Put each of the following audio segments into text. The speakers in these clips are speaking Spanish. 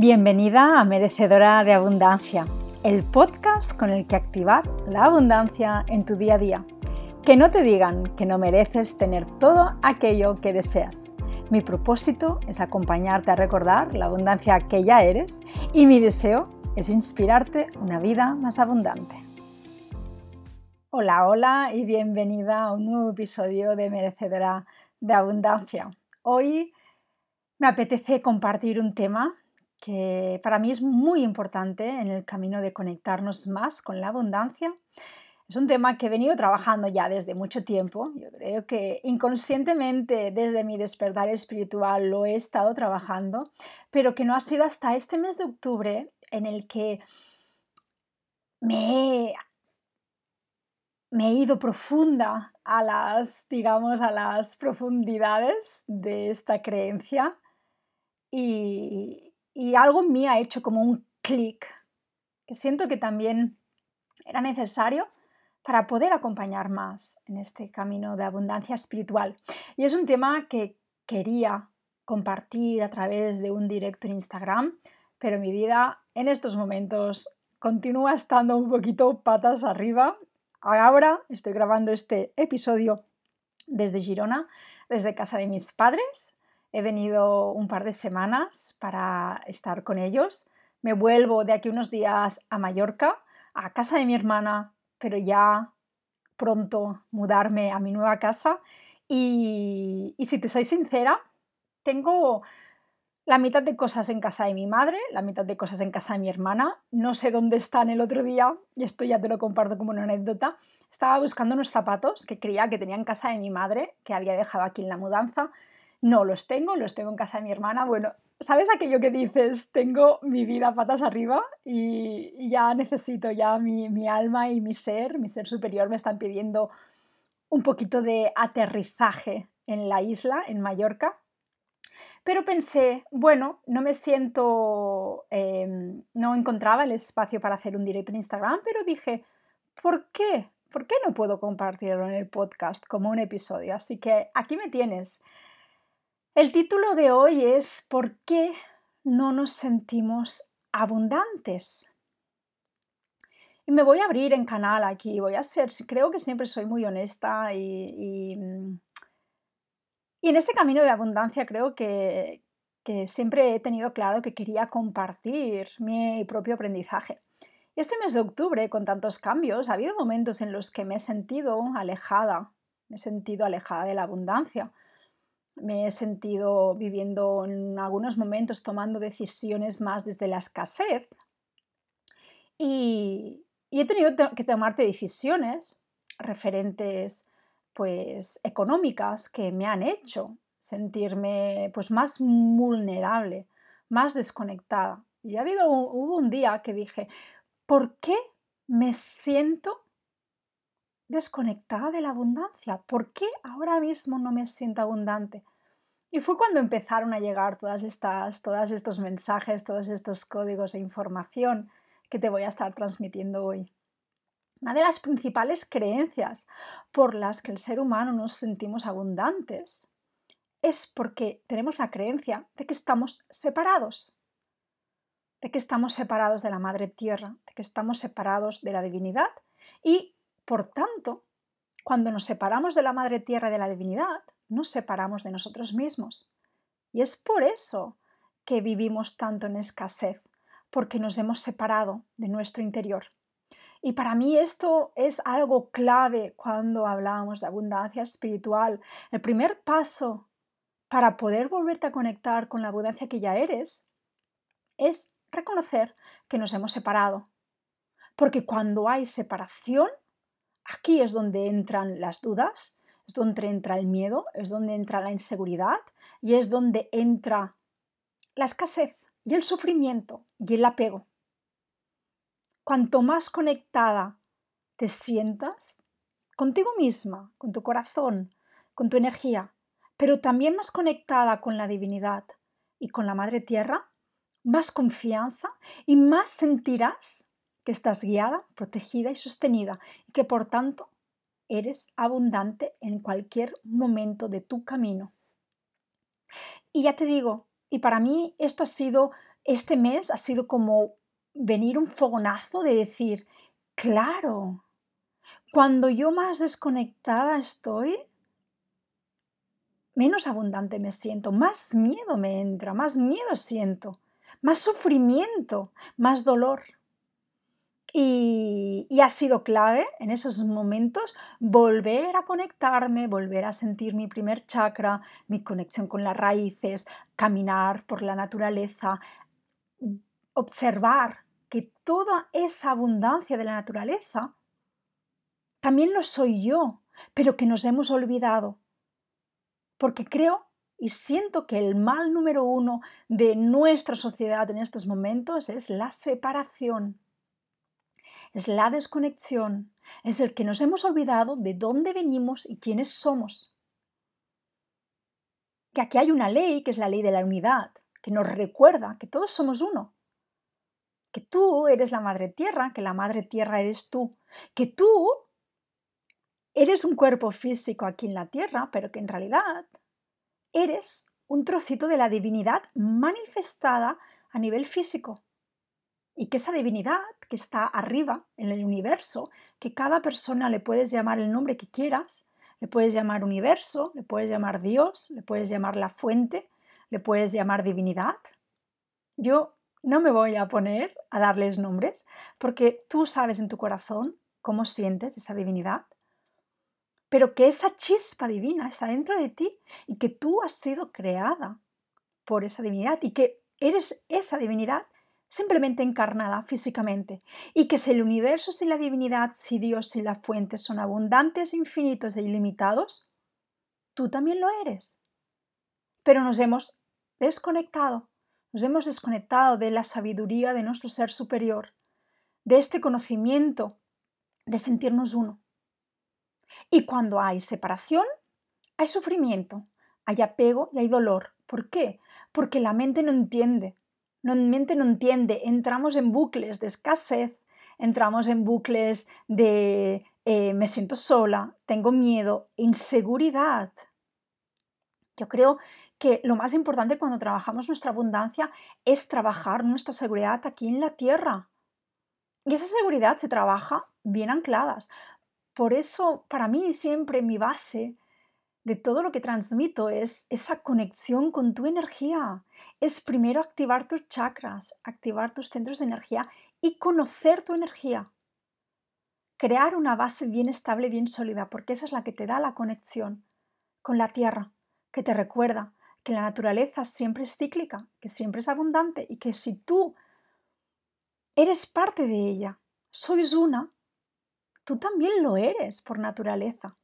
Bienvenida a Merecedora de Abundancia, el podcast con el que activar la abundancia en tu día a día. Que no te digan que no mereces tener todo aquello que deseas. Mi propósito es acompañarte a recordar la abundancia que ya eres y mi deseo es inspirarte una vida más abundante. Hola, hola y bienvenida a un nuevo episodio de Merecedora de Abundancia. Hoy me apetece compartir un tema que para mí es muy importante en el camino de conectarnos más con la abundancia. Es un tema que he venido trabajando ya desde mucho tiempo. Yo creo que inconscientemente desde mi despertar espiritual lo he estado trabajando, pero que no ha sido hasta este mes de octubre en el que me he, ido profunda a las, digamos, a las profundidades de esta creencia y, y algo en mí ha hecho como un clic, que siento que también era necesario para poder acompañar más en este camino de abundancia espiritual. Y es un tema que quería compartir a través de un directo en Instagram, pero mi vida en estos momentos continúa estando un poquito patas arriba. Ahora estoy grabando este episodio desde Girona, desde casa de mis padres, He venido un par de semanas para estar con ellos. Me vuelvo de aquí unos días a Mallorca, a casa de mi hermana, pero ya pronto mudarme a mi nueva casa. Y, si te soy sincera, tengo la mitad de cosas en casa de mi madre, la mitad de cosas en casa de mi hermana. No sé dónde están el otro día, y esto ya te lo comparto como una anécdota. Estaba buscando unos zapatos que creía que tenía en casa de mi madre, que había dejado aquí en la mudanza. No los tengo, los tengo en casa de mi hermana. Bueno, ¿sabes aquello que dices? Tengo mi vida patas arriba y, ya necesito, ya mi, alma y mi ser, mi ser superior me están pidiendo un poquito de aterrizaje en la isla, en Mallorca. Pero pensé, bueno, no me siento, em, no encontraba el espacio para hacer un directo en Instagram, pero dije, ¿por qué? ¿Por qué no puedo compartirlo en el podcast como un episodio? Así que aquí me tienes. El título de hoy es ¿Por qué no nos sentimos abundantes? Y me voy a abrir en canal aquí, voy a ser, creo que siempre soy muy honesta y, y, en este camino de abundancia creo que, que siempre he tenido claro que quería compartir mi propio aprendizaje. Este mes de octubre, con tantos cambios, ha habido momentos en los que me he sentido alejada, me he sentido alejada de la abundancia me he sentido viviendo en algunos momentos tomando decisiones más desde la escasez y, he tenido que tomar decisiones referentes pues económicas que me han hecho sentirme pues más vulnerable, más desconectada. Y ha habido hubo un día que dije, ¿por qué me siento desconectada de la abundancia? ¿Por qué ahora mismo no me siento abundante? Y fue cuando empezaron a llegar todas estas, todos estos mensajes, todos estos códigos e información que te voy a estar transmitiendo hoy. Una de las principales creencias por las que el ser humano nos sentimos abundantes es porque tenemos la creencia de que estamos separados, de que estamos separados de la Madre Tierra, de que estamos separados de la divinidad y, por tanto, cuando nos separamos de la Madre Tierra y de la divinidad, nos separamos de nosotros mismos. Y es por eso que vivimos tanto en escasez, porque nos hemos separado de nuestro interior. Y para mí esto es algo clave cuando hablamos de abundancia espiritual. El primer paso para poder volverte a conectar con la abundancia que ya eres es reconocer que nos hemos separado. Porque cuando hay separación, aquí es donde entran las dudas, es donde entra el miedo, es donde entra la inseguridad y es donde entra la escasez y el sufrimiento y el apego. Cuanto más conectada te sientas contigo misma, con tu corazón, con tu energía, pero también más conectada con la divinidad y con la Madre Tierra, más confianza y más sentirás que estás guiada, protegida y sostenida y que por tanto eres abundante en cualquier momento de tu camino. Y ya te digo, y para mí esto ha sido este mes ha sido como venir un fogonazo de decir, claro, cuando yo más desconectada estoy, menos abundante me siento, más miedo me entra, más miedo siento, más sufrimiento, más dolor. Y, ha sido clave en esos momentos volver a conectarme, volver a sentir mi primer chakra, mi conexión con las raíces, caminar por la naturaleza, observar que toda esa abundancia de la naturaleza también lo soy yo, pero que nos hemos olvidado. Porque creo y siento que el mal número uno de nuestra sociedad en estos momentos es la separación es la desconexión, es el que nos hemos olvidado de dónde venimos y quiénes somos. Que aquí hay una ley, que es la ley de la unidad, que nos recuerda que todos somos uno. Que tú eres la madre tierra, que la madre tierra eres tú, que tú eres un cuerpo físico aquí en la tierra, pero que en realidad eres un trocito de la divinidad manifestada a nivel físico y que esa divinidad que está arriba en el universo, que cada persona le puedes llamar el nombre que quieras, le puedes llamar universo, le puedes llamar Dios, le puedes llamar la fuente, le puedes llamar divinidad. Yo no me voy a poner a darles nombres porque tú sabes en tu corazón cómo sientes esa divinidad, pero que esa chispa divina está dentro de ti y que tú has sido creada por esa divinidad y que eres esa divinidad simplemente encarnada físicamente, y que si el universo, si la divinidad, si Dios, si la fuente son abundantes, infinitos e ilimitados, tú también lo eres. Pero nos hemos desconectado, nos hemos desconectado de la sabiduría de nuestro ser superior, de este conocimiento, de sentirnos uno. Y cuando hay separación, hay sufrimiento, hay apego y hay dolor. ¿Por qué? Porque la mente no entiende, no, mente no entiende, entramos en bucles de escasez, entramos en bucles de eh, me siento sola, tengo miedo, inseguridad. Yo creo que lo más importante cuando trabajamos nuestra abundancia es trabajar nuestra seguridad aquí en la tierra. Y esa seguridad se trabaja bien ancladas. Por eso, para mí siempre mi base de todo lo que transmito es esa conexión con tu energía. Es primero activar tus chakras, activar tus centros de energía y conocer tu energía. Crear una base bien estable, bien sólida, porque esa es la que te da la conexión con la tierra, que te recuerda que la naturaleza siempre es cíclica, que siempre es abundante y que si tú eres parte de ella, sois una, tú también lo eres por naturaleza.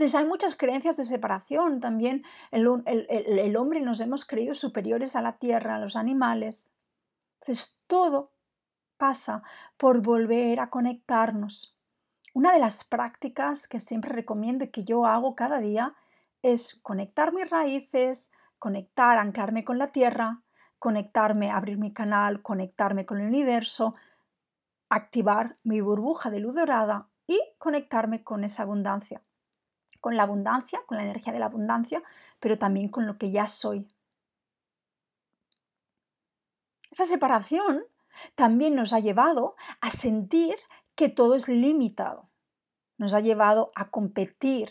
Entonces hay muchas creencias de separación. También el, el, hombre nos hemos creído superiores a la tierra, a los animales. Entonces todo pasa por volver a conectarnos. Una de las prácticas que siempre recomiendo y que yo hago cada día es conectar mis raíces, conectar, anclarme con la tierra, conectarme, abrir mi canal, conectarme con el universo, activar mi burbuja de luz dorada y conectarme con esa abundancia con la abundancia, con la energía de la abundancia, pero también con lo que ya soy. Esa separación también nos ha llevado a sentir que todo es limitado. Nos ha llevado a competir,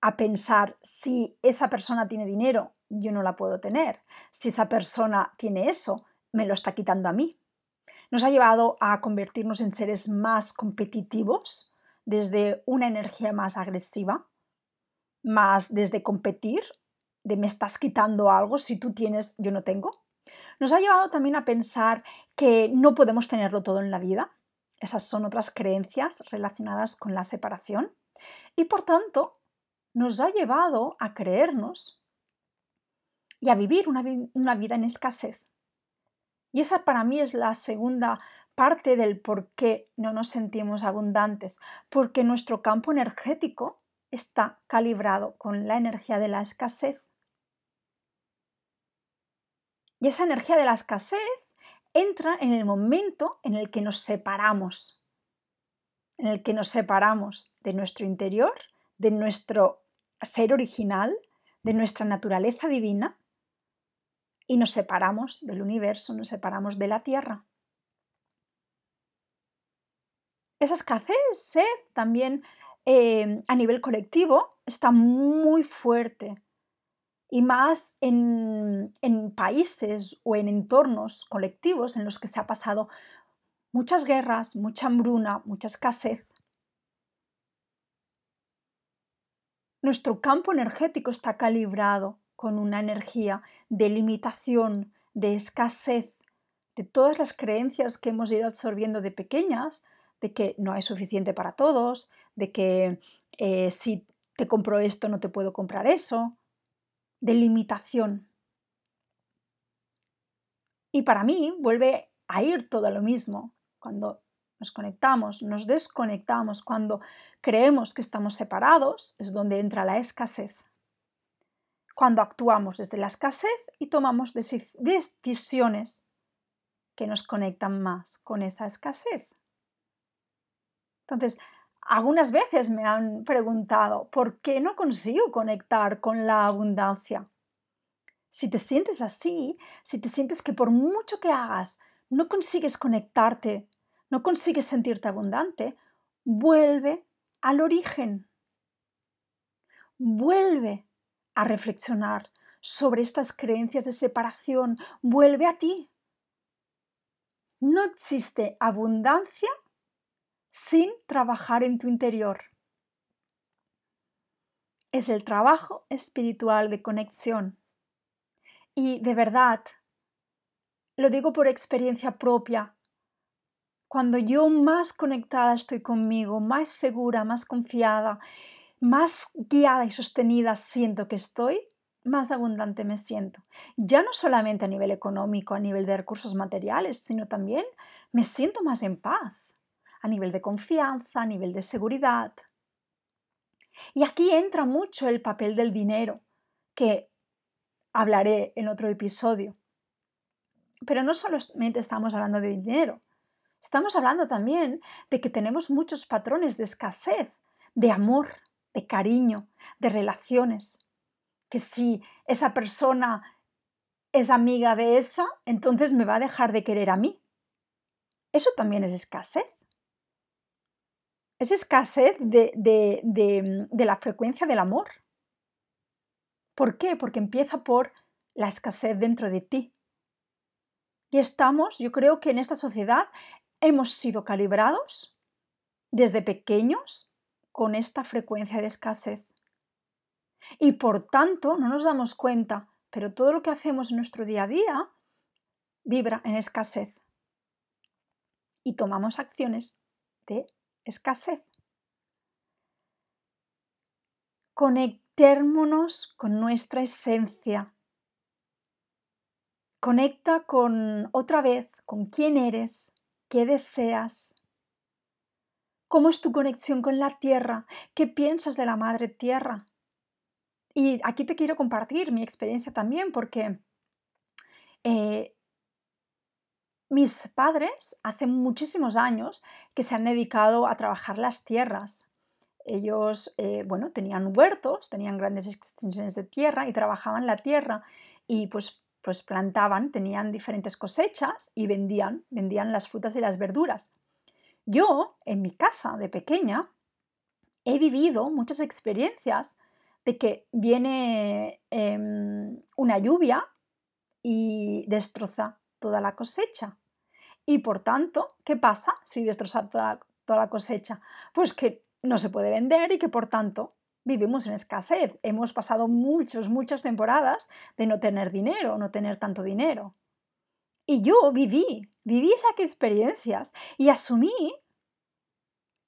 a pensar si esa persona tiene dinero, yo no la puedo tener. Si esa persona tiene eso, me lo está quitando a mí. Nos ha llevado a convertirnos en seres más competitivos, desde una energía más agresiva, más desde competir, de me estás quitando algo si tú tienes, yo no tengo. Nos ha llevado también a pensar que no podemos tenerlo todo en la vida. Esas son otras creencias relacionadas con la separación. Y por tanto, nos ha llevado a creernos y a vivir una, vida en escasez. Y esa para mí es la segunda parte del por qué no nos sentimos abundantes, porque nuestro campo energético está calibrado con la energía de la escasez. Y esa energía de la escasez entra en el momento en el que nos separamos, en el que nos separamos de nuestro interior, de nuestro ser original, de nuestra naturaleza divina, y nos separamos del universo, nos separamos de la Tierra. Esa escasez sed también eh, a nivel colectivo está muy fuerte y más en, en países o en entornos colectivos en los que se ha pasado muchas guerras, mucha hambruna, mucha escasez. Nuestro campo energético está calibrado con una energía de limitación, de escasez, de todas las creencias que hemos ido absorbiendo de pequeñas, de que no hay suficiente para todos, de que eh, si te compro esto no te puedo comprar eso, de limitación. Y para mí vuelve a ir todo lo mismo cuando nos conectamos, nos desconectamos, cuando creemos que estamos separados, es donde entra la escasez. Cuando actuamos desde la escasez y tomamos decisiones que nos conectan más con esa escasez. Entonces, algunas veces me han preguntado, ¿por qué no consigo conectar con la abundancia? Si te sientes así, si te sientes que por mucho que hagas no consigues conectarte, no consigues sentirte abundante, vuelve al origen. Vuelve a reflexionar sobre estas creencias de separación. Vuelve a ti. No existe abundancia sin trabajar en tu interior. Es el trabajo espiritual de conexión. Y de verdad, lo digo por experiencia propia, cuando yo más conectada estoy conmigo, más segura, más confiada, más guiada y sostenida siento que estoy, más abundante me siento. Ya no solamente a nivel económico, a nivel de recursos materiales, sino también me siento más en paz a nivel de confianza, a nivel de seguridad. Y aquí entra mucho el papel del dinero, que hablaré en otro episodio. Pero no solamente estamos hablando de dinero, estamos hablando también de que tenemos muchos patrones de escasez, de amor, de cariño, de relaciones. Que si esa persona es amiga de esa, entonces me va a dejar de querer a mí. Eso también es escasez es escasez de, de, la frecuencia del amor. ¿Por qué? Porque empieza por la escasez dentro de ti. Y estamos, yo creo que en esta sociedad hemos sido calibrados desde pequeños con esta frecuencia de escasez. Y por tanto no nos damos cuenta, pero todo lo que hacemos en nuestro día a día vibra en escasez. Y tomamos acciones de escasez. Conectémonos con nuestra esencia. Conecta con otra vez, con quién eres, qué deseas, cómo es tu conexión con la tierra, qué piensas de la madre tierra. Y aquí te quiero compartir mi experiencia también porque eh, mis padres hace muchísimos años que se han dedicado a trabajar las tierras. Ellos, eh, bueno, tenían huertos, tenían grandes extensiones de tierra y trabajaban la tierra y pues, pues plantaban, tenían diferentes cosechas y vendían, vendían las frutas y las verduras. Yo, en mi casa de pequeña, he vivido muchas experiencias de que viene em, una lluvia y destroza toda la cosecha. Y por tanto, ¿qué pasa si destrozar toda, toda la cosecha? Pues que no se puede vender y que por tanto vivimos en escasez. Hemos pasado muchas, muchas temporadas de no tener dinero, no tener tanto dinero. Y yo viví, viví esas experiencias y asumí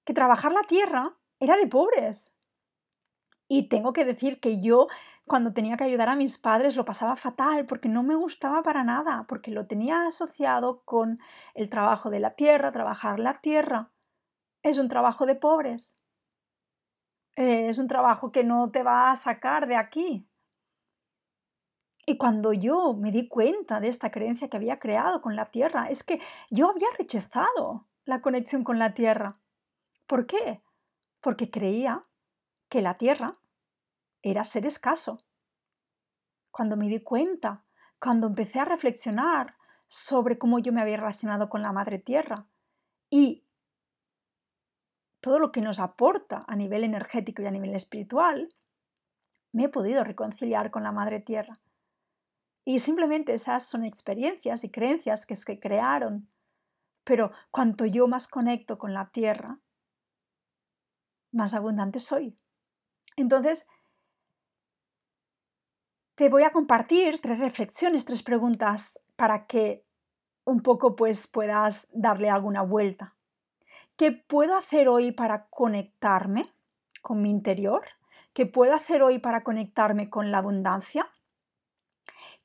que trabajar la tierra era de pobres. Y tengo que decir que yo cuando tenía que ayudar a mis padres lo pasaba fatal porque no me gustaba para nada, porque lo tenía asociado con el trabajo de la tierra, trabajar la tierra. Es un trabajo de pobres. Es un trabajo que no te va a sacar de aquí. Y cuando yo me di cuenta de esta creencia que había creado con la tierra, es que yo había rechazado la conexión con la tierra. ¿Por qué? Porque creía que la tierra era ser escaso. Cuando me di cuenta cuando empecé a reflexionar sobre cómo yo me había relacionado con la Madre Tierra y todo lo que nos aporta a nivel energético y a nivel espiritual, me he podido reconciliar con la Madre Tierra. Y simplemente esas son experiencias y creencias que se crearon. Pero cuanto yo más conecto con la Tierra, más abundante soy. Entonces, te voy a compartir tres reflexiones, tres preguntas para que un poco pues puedas darle alguna vuelta. ¿Qué puedo hacer hoy para conectarme con mi interior? ¿Qué puedo hacer hoy para conectarme con la abundancia?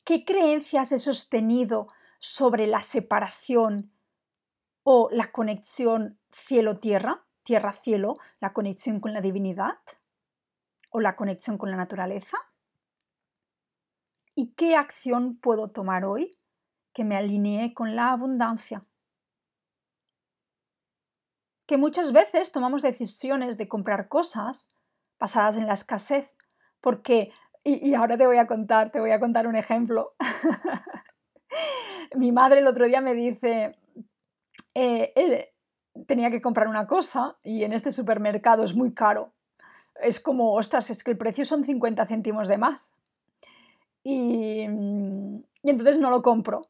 ¿Qué creencias he sostenido sobre la separación o la conexión cielo-tierra, tierra-cielo, la conexión con la divinidad o la conexión con la naturaleza? ¿Y qué acción puedo tomar hoy que me alinee con la abundancia? Que muchas veces tomamos decisiones de comprar cosas basadas en la escasez, porque, y, ahora te voy a contar, te voy a contar un ejemplo. Mi madre el otro día me dice, eh, eh, tenía que comprar una cosa y en este supermercado es muy caro. Es como, ostras, es que el precio son 50 céntimos de más. Mm, y, entonces no lo compro.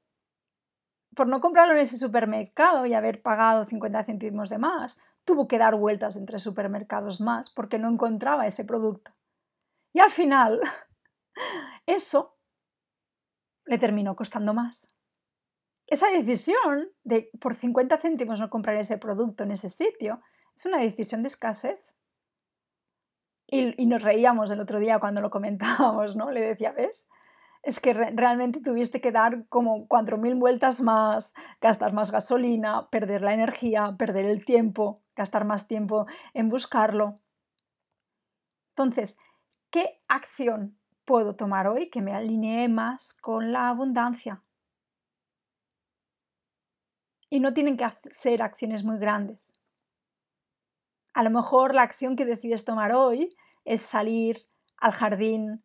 Por no comprarlo en ese supermercado y haber pagado 50 céntimos de más, tuvo que dar vueltas entre supermercados más porque no encontraba ese producto. Y al final, eso le terminó costando más. Esa decisión de por 50 céntimos no comprar ese producto en ese sitio es una decisión de escasez. Y, nos reíamos el otro día cuando lo comentábamos, ¿no? Le decía, ¿ves? es que realmente tuviste que dar como 4.000 vueltas más, gastar más gasolina, perder la energía, perder el tiempo, gastar más tiempo en buscarlo. Entonces, ¿qué acción puedo tomar hoy que me alinee más con la abundancia? Y no tienen que ser acciones muy grandes. A lo mejor la acción que decides tomar hoy es salir al jardín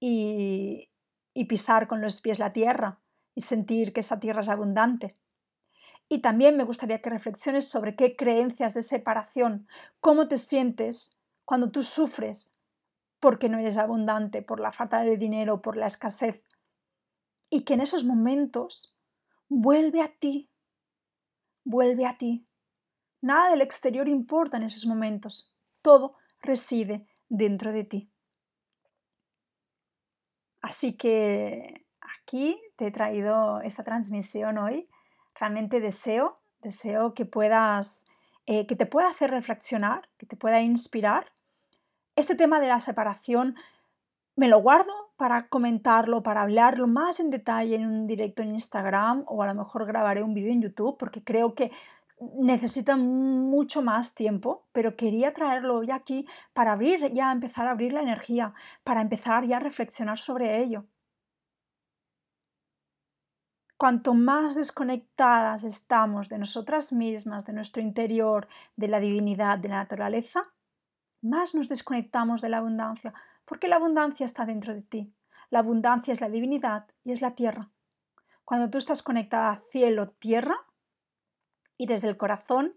y, y pisar con los pies la tierra y sentir que esa tierra es abundante. Y también me gustaría que reflexiones sobre qué creencias de separación, cómo te sientes cuando tú sufres porque no eres abundante, por la falta de dinero, por la escasez. Y que en esos momentos vuelve a ti, vuelve a ti. Nada del exterior importa en esos momentos, todo reside dentro de ti. Así que aquí te he traído esta transmisión hoy. Realmente deseo, deseo que puedas, eh, que te pueda hacer reflexionar, que te pueda inspirar. Este tema de la separación me lo guardo para comentarlo, para hablarlo más en detalle en un directo en Instagram o a lo mejor grabaré un vídeo en YouTube porque creo que necesita mucho más tiempo, pero quería traerlo ya aquí para abrir, ya empezar a abrir la energía, para empezar ya a reflexionar sobre ello. Cuanto más desconectadas estamos de nosotras mismas, de nuestro interior, de la divinidad, de la naturaleza, más nos desconectamos de la abundancia, porque la abundancia está dentro de ti. La abundancia es la divinidad y es la tierra. Cuando tú estás conectada a cielo, tierra, y desde el corazón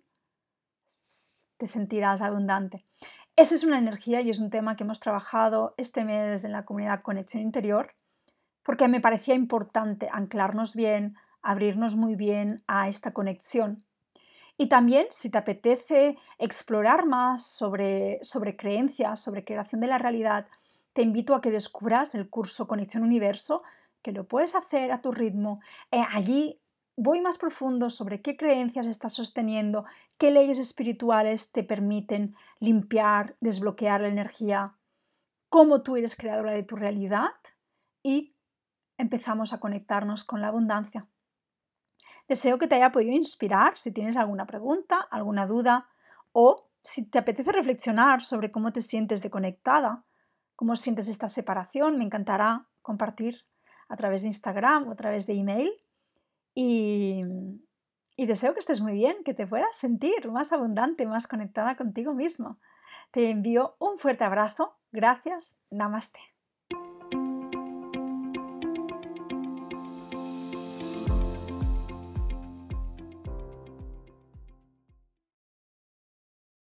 te sentirás abundante. Esta es una energía y es un tema que hemos trabajado este mes en la comunidad Conexión Interior porque me parecía importante anclarnos bien, abrirnos muy bien a esta conexión. Y también, si te apetece explorar más sobre, sobre creencias, sobre creación de la realidad, te invito a que descubras el curso Conexión Universo, que lo puedes hacer a tu ritmo. Eh, allí voy más profundo sobre qué creencias estás sosteniendo, qué leyes espirituales te permiten limpiar, desbloquear la energía, cómo tú eres creadora de tu realidad y empezamos a conectarnos con la abundancia. Deseo que te haya podido inspirar si tienes alguna pregunta, alguna duda o si te apetece reflexionar sobre cómo te sientes conectada, cómo sientes esta separación, me encantará compartir a través de Instagram o a través de email y, deseo que estés muy bien, que te puedas sentir más abundante, más conectada contigo mismo. Te envío un fuerte abrazo. Gracias. Namaste.